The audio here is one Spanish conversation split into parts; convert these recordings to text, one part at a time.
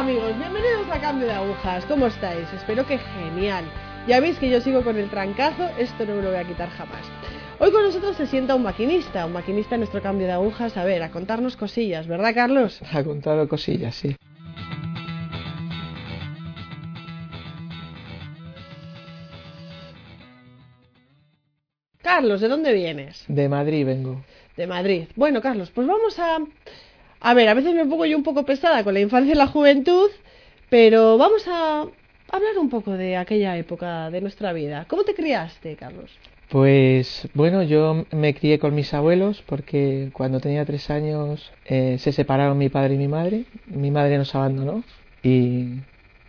amigos, bienvenidos a Cambio de Agujas. ¿Cómo estáis? Espero que genial. Ya veis que yo sigo con el trancazo, esto no me lo voy a quitar jamás. Hoy con nosotros se sienta un maquinista, un maquinista en nuestro cambio de agujas, a ver, a contarnos cosillas, ¿verdad Carlos? Ha contado cosillas, sí. Carlos, ¿de dónde vienes? De Madrid vengo. De Madrid. Bueno, Carlos, pues vamos a... A ver, a veces me pongo yo un poco pesada con la infancia y la juventud, pero vamos a hablar un poco de aquella época de nuestra vida. ¿Cómo te criaste, Carlos? Pues bueno, yo me crié con mis abuelos porque cuando tenía tres años eh, se separaron mi padre y mi madre. Mi madre nos abandonó y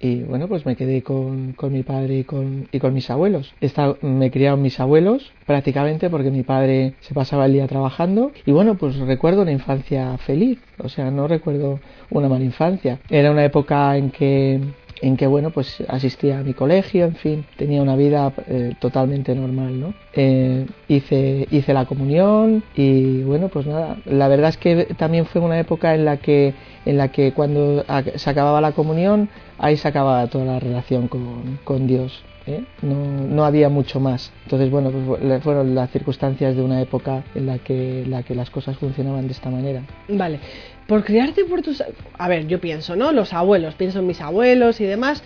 y bueno, pues me quedé con, con mi padre y con, y con mis abuelos. Esta, me criaron mis abuelos prácticamente porque mi padre se pasaba el día trabajando y bueno, pues recuerdo una infancia feliz, o sea, no recuerdo una mala infancia. Era una época en que en que bueno pues asistía a mi colegio en fin tenía una vida eh, totalmente normal no eh, hice hice la comunión y bueno pues nada la verdad es que también fue una época en la que en la que cuando se acababa la comunión ahí se acababa toda la relación con, con Dios ¿eh? no, no, había mucho más. Entonces, bueno, pues fueron las circunstancias de una época en la que, la que las cosas funcionaban de esta manera. Vale, por criarte por tus... A ver, yo pienso, ¿no? Los abuelos, pienso en mis abuelos y demás.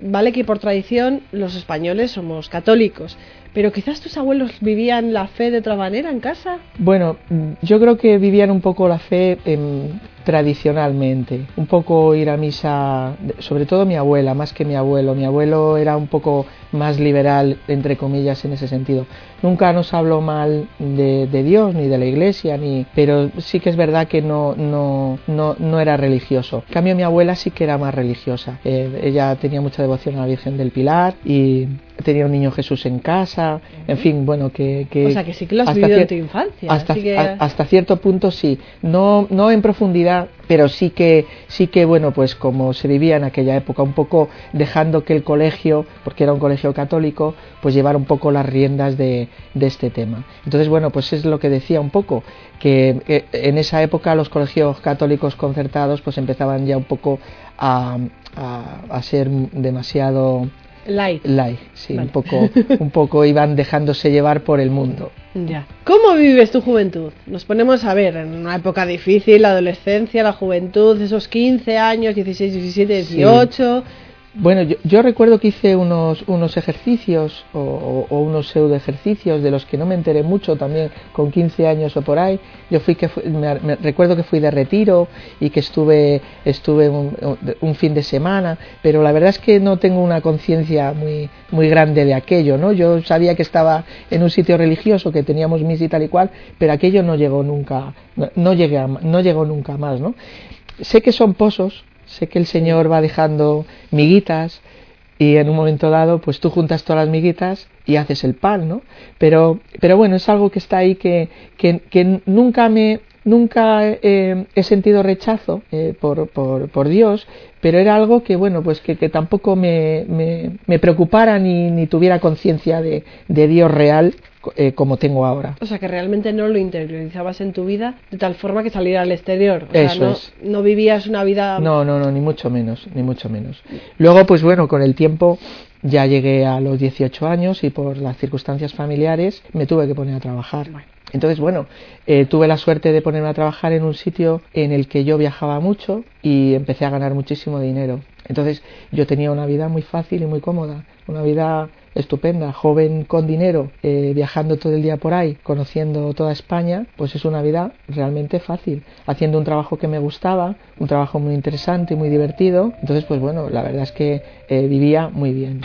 Vale que por tradición los españoles somos católicos, pero quizás tus abuelos vivían la fe de otra manera en casa. Bueno, yo creo que vivían un poco la fe en, tradicionalmente. Un poco ir a misa, sobre todo mi abuela, más que mi abuelo. Mi abuelo era un poco más liberal, entre comillas, en ese sentido. Nunca nos habló mal de, Dios ni de la iglesia, ni, pero sí que es verdad que no, no, no, no era religioso. En cambio, mi abuela sí que era más religiosa. Eh, ella tenía mucha devoción a la Virgen del Pilar y tenía un niño Jesús en casa, en fin, bueno, que... o sea, que sí que lo has vivido en tu infancia. Hasta, hasta cierto punto sí, no, no en profundidad, pero sí que, sí que, bueno, pues como se vivía en aquella época, un poco dejando que el colegio, porque era un colegio católico, pues llevara un poco las riendas de, este tema. Entonces, bueno, pues es lo que decía un poco, que eh, en esa época los colegios católicos concertados pues empezaban ya un poco a, a ser demasiado Light. Light, sí, un, poco, un poco iban dejándose llevar por el mundo. Ya. ¿Cómo vives tu juventud? Nos ponemos a ver, en una época difícil, la adolescencia, la juventud, esos 15 años, 16, 17, 18. Bueno, yo, recuerdo que hice unos, unos ejercicios o, unos pseudo ejercicios de los que no me enteré mucho también con 15 años o por ahí. Yo fui que me, recuerdo que fui de retiro y que estuve estuve un, fin de semana, pero la verdad es que no tengo una conciencia muy muy grande de aquello, ¿no? Yo sabía que estaba en un sitio religioso, que teníamos misa y tal y cual, pero aquello no llegó nunca, no, llegué no llegó nunca más, ¿no? Sé que son pozos sé que el Señor va dejando miguitas y en un momento dado pues tú juntas todas las miguitas y haces el pan, ¿no? Pero, pero bueno, es algo que está ahí que, que, nunca me nunca he sentido rechazo eh, por, por, por, Dios, pero era algo que bueno pues que, que tampoco me, me, me, preocupara ni, ni tuviera conciencia de, de Dios real eh, como tengo ahora. O sea, que realmente no lo interiorizabas en tu vida de tal forma que saliera al exterior. O Eso no, es. no vivías una vida... No, no, no, ni mucho menos, ni mucho menos. Luego, pues bueno, con el tiempo ya llegué a los 18 años y por las circunstancias familiares me tuve que poner a trabajar. Entonces, bueno, eh, tuve la suerte de ponerme a trabajar en un sitio en el que yo viajaba mucho y empecé a ganar muchísimo dinero. Entonces, yo tenía una vida muy fácil y muy cómoda, una vida estupenda, joven con dinero, eh, viajando todo el día por ahí, conociendo toda España, pues es una vida realmente fácil, haciendo un trabajo que me gustaba, un trabajo muy interesante y muy divertido. Entonces, pues bueno, la verdad es que eh, vivía muy bien.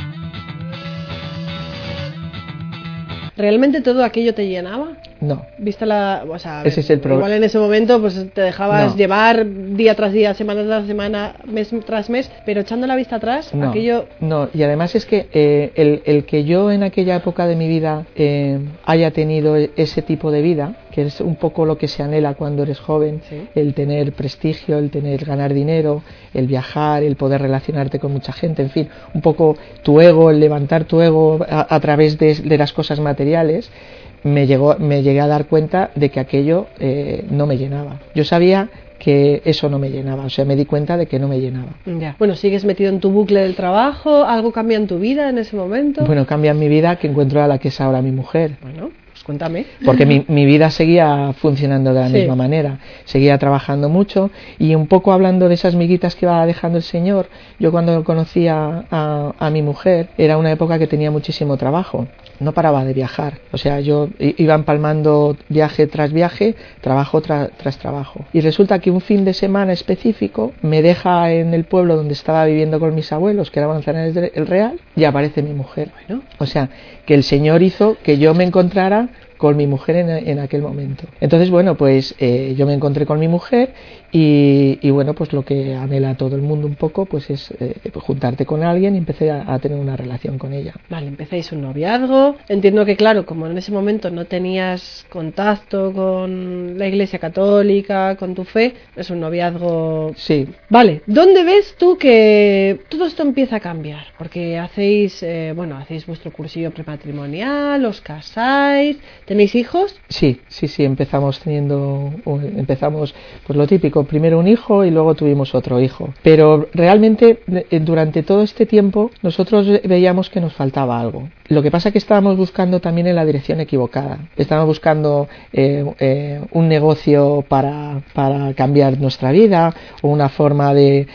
¿Realmente todo aquello te llenaba? No. ¿Viste la.? O sea, Ese es el problema. Igual en ese momento pues te dejabas llevar día tras día, semana tras semana, mes tras mes, pero echando la vista atrás, no, aquello. No, y además es que eh, el, el, que yo en aquella época de mi vida eh, haya tenido ese tipo de vida, que es un poco lo que se anhela cuando eres joven, el tener prestigio, el tener ganar dinero, el viajar, el poder relacionarte con mucha gente, en fin, un poco tu ego, el levantar tu ego a, a través de, de las cosas materiales me, llegó, me llegué a dar cuenta de que aquello eh, no me llenaba. Yo sabía que eso no me llenaba, o sea, me di cuenta de que no me llenaba. Ya. Bueno, sigues metido en tu bucle del trabajo, ¿algo cambia en tu vida en ese momento? Bueno, cambia en mi vida que encuentro a la que es ahora mi mujer. Bueno, cuéntame. Porque mi, mi vida seguía funcionando de la Sí. misma manera, seguía trabajando mucho y un poco hablando de esas miguitas que va dejando el Señor, yo cuando conocí a, a- a mi mujer era una época que tenía muchísimo trabajo, no paraba de viajar, o sea, yo iba empalmando viaje tras viaje, trabajo tra- tras trabajo. Y resulta que un fin de semana específico me deja en el pueblo donde estaba viviendo con mis abuelos, que era Manzanares del Real, y aparece mi mujer. Bueno, O sea, que el Señor hizo que yo me encontrara con mi mujer en, en aquel momento. Entonces, bueno, pues eh, yo me encontré con mi mujer y, y, bueno, pues lo que anhela todo el mundo un poco, pues es eh, juntarte con alguien y empecé a, a tener una relación con ella. Vale, empezáis un noviazgo. Entiendo que, claro, como en ese momento no tenías contacto con la Iglesia Católica, con tu fe, es un noviazgo. Sí, Vale, ¿dónde ves tú que todo esto empieza a cambiar? Porque hacéis, eh, bueno, hacéis vuestro cursillo prematrimonial, os casáis, ¿tenéis hijos? Sí, sí, sí, empezamos teniendo, empezamos pues lo típico, primero un hijo y luego tuvimos otro hijo. Pero realmente eh, durante todo este tiempo nosotros veíamos que nos faltaba algo. Lo que pasa es que estábamos buscando también en la dirección equivocada. Estábamos buscando eh, eh, un negocio para, cambiar nuestra vida o una forma de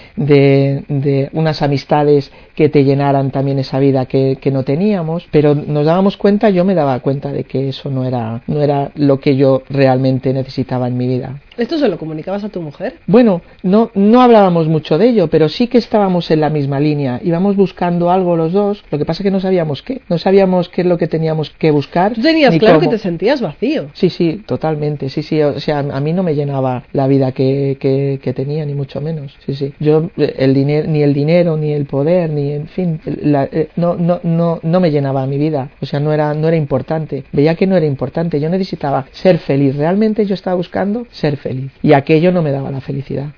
unas amistades que te llenaran también esa vida que, que no teníamos. Pero nos dábamos cuenta, yo me daba cuenta de que eso no era, no era lo que yo realmente necesitaba en mi vida. ¿Esto se lo comunicabas a tu mujer? Bueno, no, no hablábamos mucho de ello, pero sí que estábamos en la misma línea. Íbamos buscando algo los dos, lo que pasa es que no sabíamos qué. No sabíamos qué es lo que teníamos que buscar. Tú tenías claro cómo. que te sentías vacío. Sí, sí, totalmente. Sí, sí. O sea, a mí no me llenaba la vida que, que, que tenía, ni mucho menos. Sí, sí. Yo, el dinero, ni el dinero, ni el poder, ni, en fin, la- eh, no, no, no, no me llenaba mi vida. O sea, no era, no era importante. Veía que no era importante. Yo necesitaba ser feliz. Realmente yo estaba buscando ser feliz. Y aquello no me daba la felicidad.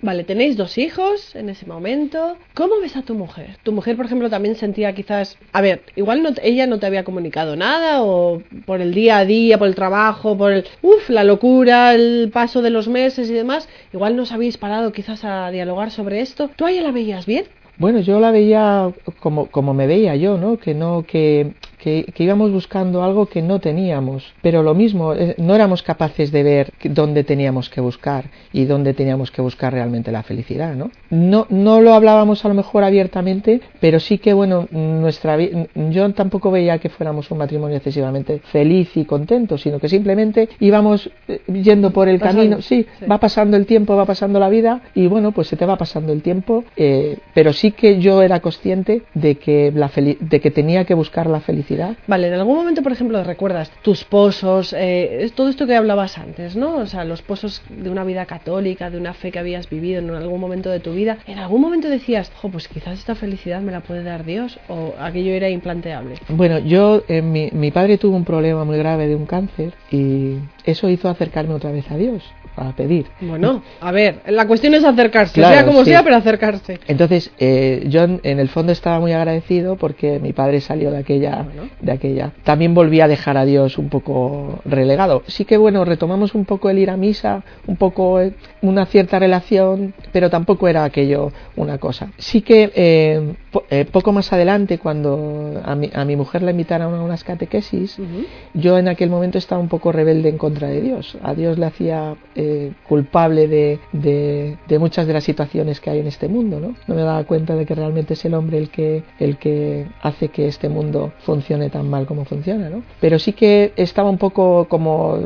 Vale, tenéis dos hijos en ese momento. ¿Cómo ves a tu mujer? Tu mujer, por ejemplo, también sentía quizás, a ver, igual no, ella no te había comunicado nada o por el día a día, por el trabajo, por el, uff, la locura, el paso de los meses y demás, igual no os habéis parado quizás a dialogar sobre esto. ¿Tú a ella la veías bien? Bueno, yo la veía como, como me veía yo, ¿no? Que no, que, que, que íbamos buscando algo que no teníamos. Pero lo mismo, eh, no éramos capaces de ver dónde teníamos que buscar y dónde teníamos que buscar realmente la felicidad, ¿no? No, no lo hablábamos a lo mejor abiertamente, pero sí que, bueno, nuestra yo tampoco veía que fuéramos un matrimonio excesivamente feliz y contento, sino que simplemente íbamos eh, yendo por el Pasando, camino, sí, sí. va pasando el tiempo, va pasando la vida y bueno, pues se te va pasando el tiempo, eh, pero sí que yo era consciente de que, la de que tenía que buscar la felicidad. Vale, en algún momento, por ejemplo, recuerdas tus pozos, eh, todo esto que hablabas antes, ¿no? O sea, los pozos de una vida católica, de una fe que habías vivido en algún momento de tu vida. ¿En algún momento decías, jo, pues quizás esta felicidad me la puede dar Dios? ¿O aquello era implanteable? Bueno, yo, eh, mi, mi padre tuvo un problema muy grave de un cáncer y eso hizo acercarme otra vez a Dios, a pedir. Bueno, a ver, la cuestión es acercarse, Claro, sea como sí. sea, pero acercarse. Entonces, eh, yo en, en el fondo estaba muy agradecido porque mi padre salió de aquella, Bueno. de aquella. También volví a dejar a Dios un poco relegado. Sí que bueno, retomamos un poco el ir a misa, un poco eh, una cierta relación, pero tampoco era aquello una cosa. Sí que eh, po- eh, poco más adelante, cuando a mi, a mi mujer la invitaron a unas catequesis, Ujú. yo en aquel momento estaba un poco rebelde en contra de Dios. A Dios le hacía eh, culpable de, muchas de las situaciones que hay en este mundo, ¿no? Me daba cuenta de que realmente es el hombre el que, el que hace que este mundo funcione tan mal como funciona, ¿no? Pero sí que estaba un poco como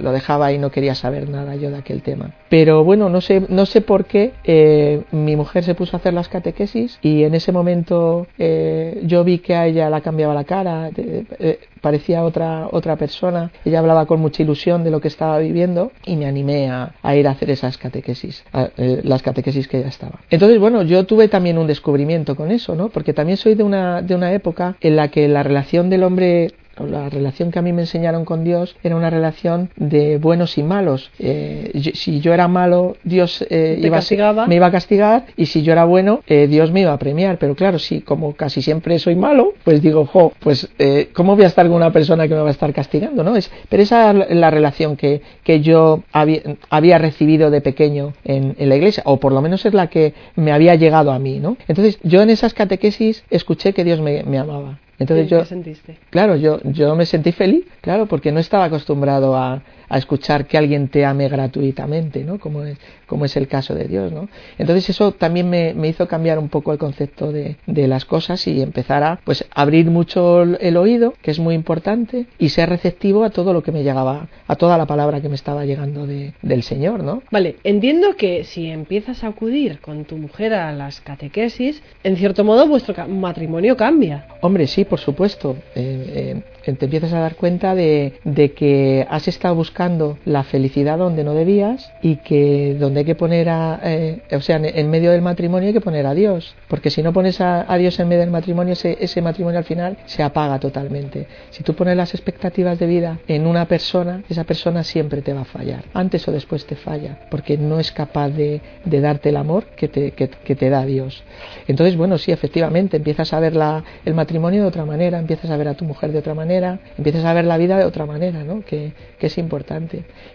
lo dejaba y no quería saber nada yo de aquel tema. Pero bueno, no sé, no sé por qué eh, mi mujer se puso a hacer las catequesis y en ese momento eh, yo vi que a ella la cambiaba la cara, eh, parecía otra otra persona. Ella hablaba con mucha ilusión de lo que estaba viviendo y me animé a, a ir a hacer esas catequesis, las catequesis que ella estaba. Entonces, bueno, yo tuve también un descubrimiento con eso, ¿no? Porque también soy de una de una época en la que la relación del hombre la relación que a mí me enseñaron con Dios era una relación de buenos y malos. Eh, si yo era malo, Dios eh, iba me iba a castigar y si yo era bueno, eh, Dios me iba a premiar. Pero claro, si como casi siempre soy malo, pues digo, jo, pues ¿cómo voy a estar con una persona que me va a estar castigando? ¿no? Es, pero esa es la relación que, que yo había, había recibido de pequeño en, en, la iglesia, o por lo menos es la que me había llegado a mí. ¿no? Entonces yo en esas catequesis escuché que Dios me, me amaba. Entonces yo, ¿Qué sentiste? Claro, yo, yo me sentí feliz, claro, porque no estaba acostumbrado a, a escuchar que alguien te ame gratuitamente, ¿no? Como es, como es el caso de Dios, ¿no? Entonces eso también me, me hizo cambiar un poco el concepto de, de, las cosas y empezar a pues abrir mucho el oído, que es muy importante, y ser receptivo a todo lo que me llegaba, a toda la palabra que me estaba llegando de, del Señor, ¿no? Vale, entiendo que si empiezas a acudir con tu mujer a las catequesis, en cierto modo vuestro matrimonio cambia. Hombre, sí, por supuesto. Eh, eh, te empiezas a dar cuenta de, de que has estado buscando la felicidad donde no debías y que donde hay que poner a, eh, o sea, en medio del matrimonio hay que poner a Dios, porque si no pones a, Dios en medio del matrimonio, ese, matrimonio al final se apaga totalmente. Si tú pones las expectativas de vida en una persona, esa persona siempre te va a fallar, antes o después te falla, porque no es capaz de, de darte el amor que te, que, te da Dios. Entonces, bueno, sí, efectivamente, empiezas a ver la, el matrimonio de otra manera, empiezas a ver a tu mujer de otra manera, empiezas a ver la vida de otra manera, ¿no? Que, que es importante.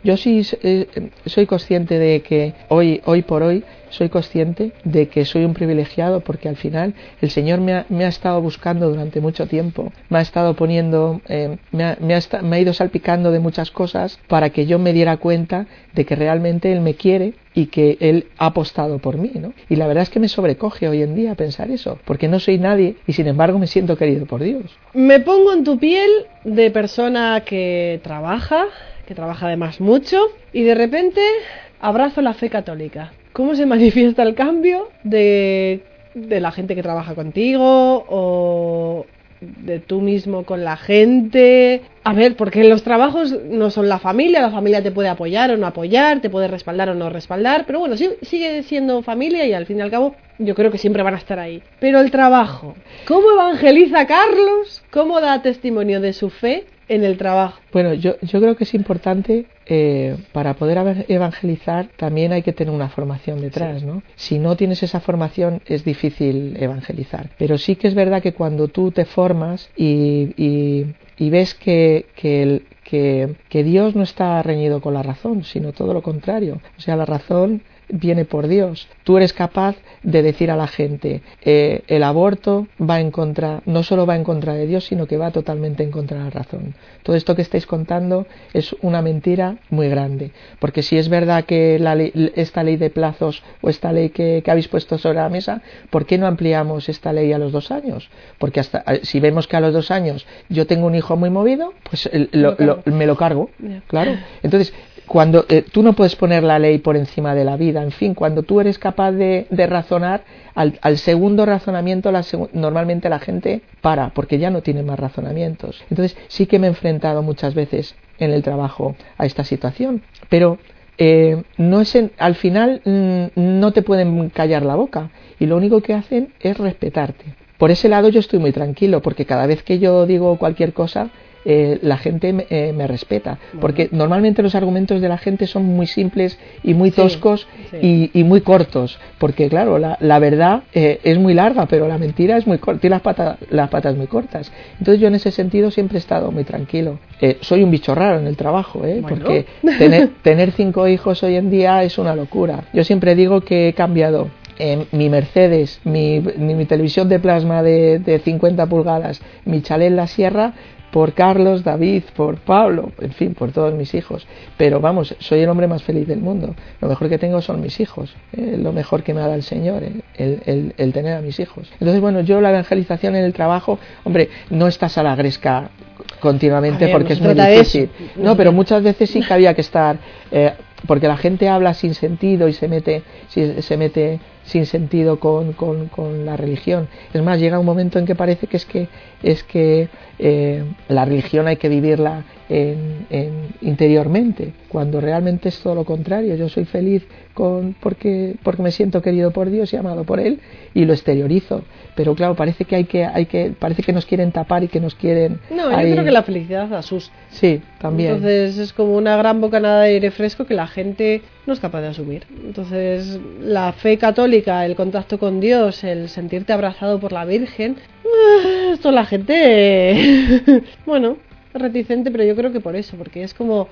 Yo sí eh, soy consciente de que hoy, por hoy, soy consciente de que soy un privilegiado porque al final el Señor me ha, estado buscando durante mucho tiempo, me ha estado poniendo, eh, me, ha, me, ha, me ha ido salpicando de muchas cosas para que yo me diera cuenta de que realmente Él me quiere y que Él ha apostado por mí, ¿no? Y la verdad es que me sobrecoge hoy en día pensar eso, porque no soy nadie y sin embargo me siento querido por Dios. Me pongo en tu piel de persona que trabaja, que trabaja además mucho, y de repente abrazo la fe católica. ¿Cómo se manifiesta el cambio de, de la gente que trabaja contigo o de tú mismo con la gente. A ver, porque los trabajos no son la familia, la familia te puede apoyar o no apoyar, te puede respaldar o no respaldar, pero bueno, sigue siendo familia y al fin y al cabo yo creo que siempre van a estar ahí. Pero el trabajo, ¿cómo evangeliza Carlos? ¿Cómo da testimonio de su fe en el trabajo? Bueno, yo, yo creo que es importante eh, para poder evangelizar también hay que tener una formación detrás, ¿no? Si no tienes esa formación es difícil evangelizar. Pero sí que es verdad que cuando tú te formas y, y, y ves que, que, el, que, que Dios no está reñido con la razón, sino todo lo contrario. O sea, la razón viene por Dios. Tú eres capaz de decir a la gente, eh, el aborto va en contra, no solo va en contra de Dios, sino que va totalmente en contra de la razón. Todo esto que estáis contando es una mentira muy grande, porque si es verdad que la esta ley de plazos o esta ley que, habéis puesto sobre la mesa, ¿por qué no ampliamos esta ley a los dos años? Porque hasta eh, si vemos que a los dos años yo tengo un hijo muy movido, pues me lo cargo, claro. Entonces, cuando eh, tú no puedes poner la ley por encima de la vida, en fin, cuando tú eres capaz de, razonar, al, segundo razonamiento normalmente la gente para, porque ya no tiene más razonamientos. Entonces sí que me he enfrentado muchas veces en el trabajo a esta situación, pero eh, no es al final mm, no te pueden callar la boca y lo único que hacen es respetarte. Por ese lado yo estoy muy tranquilo porque cada vez que yo digo cualquier cosa eh, la gente me, eh, respeta. Porque normalmente los argumentos de la gente son muy simples y muy toscos Y, muy cortos. Porque claro, la, la verdad eh, es muy larga, pero la mentira es muy corta, tiene las, patas las patas muy cortas. Entonces yo en ese sentido siempre he estado muy tranquilo. soy un bicho raro en el trabajo, porque tener, tener cinco hijos hoy en día es una locura. Yo siempre digo que he cambiado mi Mercedes, mi, mi, televisión de plasma de, de 50 pulgadas, mi chalet en la sierra, por Carlos, David, por Pablo, en fin, por todos mis hijos. Pero vamos, soy el hombre más feliz del mundo. Lo mejor que tengo son mis hijos. Eh, lo mejor que me ha dado el Señor, el, el, tener a mis hijos. Entonces, bueno, yo la evangelización en el trabajo, hombre, no estás a la gresca continuamente porque es muy difícil. No, pero muchas veces sí que había que estar, eh, porque la gente habla sin sentido y se mete, se mete sin sentido con, con, con, la religión. Es más, llega un momento en que parece que es que, es que eh, la religión hay que vivirla en, en, interiormente, cuando realmente es todo lo contrario. Yo soy feliz con, porque, porque me siento querido por Dios y amado por Él y lo exteriorizo. Pero claro, parece que hay que, hay que, parece que nos quieren tapar y que nos quieren. No, yo creo que la felicidad asusta. Sí, también. Entonces es como una gran bocanada de aire fresco que la gente no es capaz de asumir. Entonces la fe católica, el contacto con Dios, el sentirte abrazado por la Virgen, ah, esto la gente, bueno, reticente, pero yo creo que por eso, porque es como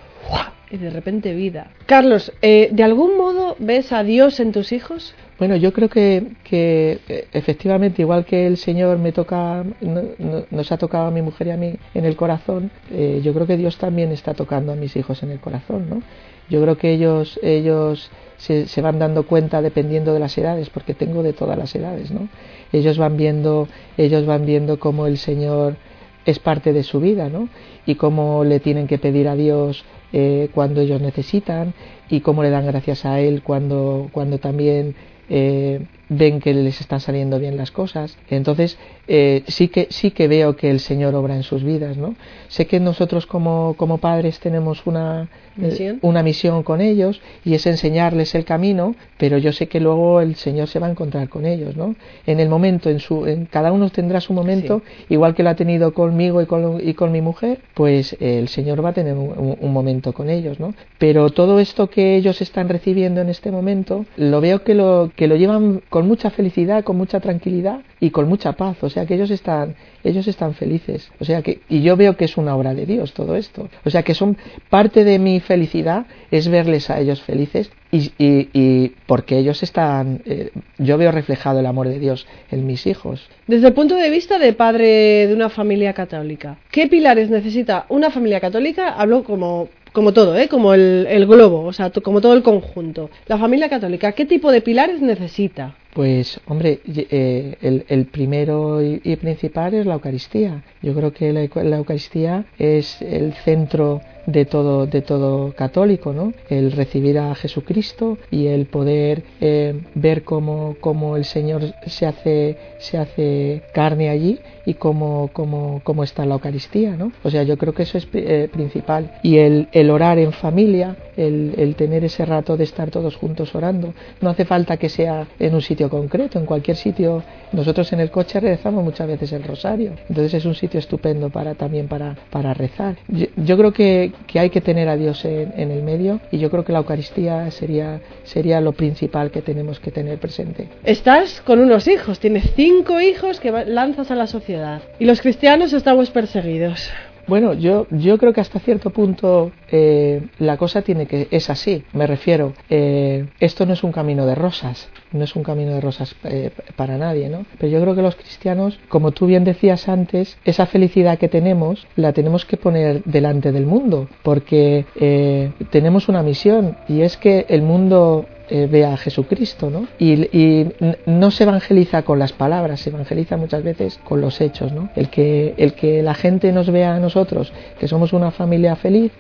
y de repente vida. Carlos, eh, ¿de algún modo ves a Dios en tus hijos? Bueno, yo creo que, eh, efectivamente, igual que el Señor me toca, no, no, nos ha tocado a mi mujer y a mí en el corazón, eh, yo creo que Dios también está tocando a mis hijos en el corazón, ¿no? Yo creo que ellos, ellos se, van dando cuenta dependiendo de las edades, porque tengo de todas las edades, ¿no? Ellos van viendo, ellos van viendo cómo el Señor es parte de su vida, ¿no? Y cómo le tienen que pedir a Dios eh, cuando ellos necesitan y cómo le dan gracias a Él cuando, cuando también eh, ven que les están saliendo bien las cosas. Entonces, eh, sí, que, sí que veo que el Señor obra en sus vidas, ¿no? Sé que nosotros como, como padres tenemos una ¿Misión? Eh, una misión con ellos y es enseñarles el camino, pero yo sé que luego el Señor se va a encontrar con ellos, ¿no? En el momento, en su, en, cada uno tendrá su momento, sí. igual que lo ha tenido conmigo y con, y con mi mujer, pues eh, el Señor va a tener un, un, momento con ellos, ¿no? Pero todo esto que ellos están recibiendo en este momento, lo veo que lo, que lo llevan con mucha felicidad, con mucha tranquilidad y con mucha paz. O sea que ellos están, ellos están felices. O sea que, y yo veo que es una obra de Dios todo esto. O sea que son parte de mi felicidad es verles a ellos felices y, y, porque ellos están, eh, yo veo reflejado el amor de Dios en mis hijos. Desde el punto de vista de padre de una familia católica, ¿qué pilares necesita una familia católica? Hablo como como todo, ¿eh? como el, el globo, o sea, como todo el conjunto. La familia católica, ¿qué tipo de pilares necesita? Pues, hombre, eh, el, primero y, principal es la Eucaristía. Yo creo que la, Eucaristía es el centro de todo, de todo católico, ¿no? El recibir a Jesucristo y el poder eh, ver cómo, cómo, el Señor se hace, se hace carne allí y cómo, cómo, cómo está la Eucaristía, ¿no? O sea, yo creo que eso es eh, principal. Y el, orar en familia, el tener ese rato de estar todos juntos orando. No hace falta que sea en un sitio concreto, en cualquier sitio. Nosotros en el coche rezamos muchas veces el rosario. Entonces es un sitio estupendo para también para, para rezar. Yo, yo creo que, que, hay que tener a Dios en, en, el medio y yo creo que la Eucaristía sería, sería lo principal que tenemos que tener presente. Estás con unos hijos, tienes cinco hijos que lanzas a la sociedad y los cristianos estamos perseguidos. Bueno, yo, yo creo que hasta cierto punto eh, la cosa tiene que es así. Me refiero, eh, esto no es un camino de rosas, no es un camino de rosas eh, para nadie, ¿no? Pero yo creo que los cristianos, como tú bien decías antes, esa felicidad que tenemos la tenemos que poner delante del mundo, porque eh, tenemos una misión y es que el mundo eh, ve a Jesucristo, ¿no? Y, y, no se evangeliza con las palabras, se evangeliza muchas veces con los hechos, ¿no? El que, el que la gente nos vea a nosotros, que somos una familia feliz,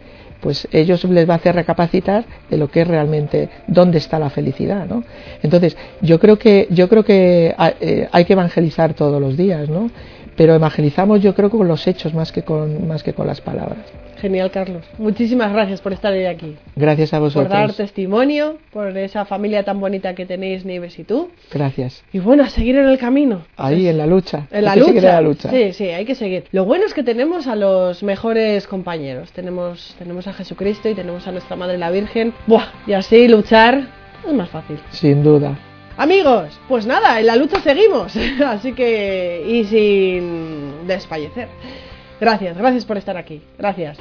pues ellos les va a hacer recapacitar de lo que es realmente dónde está la felicidad, ¿no? Entonces, yo creo que yo creo que eh, hay que evangelizar todos los días, ¿no? Pero evangelizamos yo creo con los hechos más que con más que con las palabras. Genial, Carlos. Muchísimas gracias por estar hoy aquí. Gracias a vosotros. Por dar testimonio, por esa familia tan bonita que tenéis, Nieves y tú. Gracias. Y bueno, a seguir en el camino. Ahí, en la lucha. En la lucha. la lucha. Sí, sí, hay que seguir. Lo bueno es que tenemos a los mejores compañeros. Tenemos, tenemos a Jesucristo y tenemos a nuestra Madre la Virgen. Buah, y así luchar es más fácil. Sin duda. Amigos, pues nada, en la lucha seguimos. Así que, y sin desfallecer. Gracias, gracias por estar aquí. Gracias.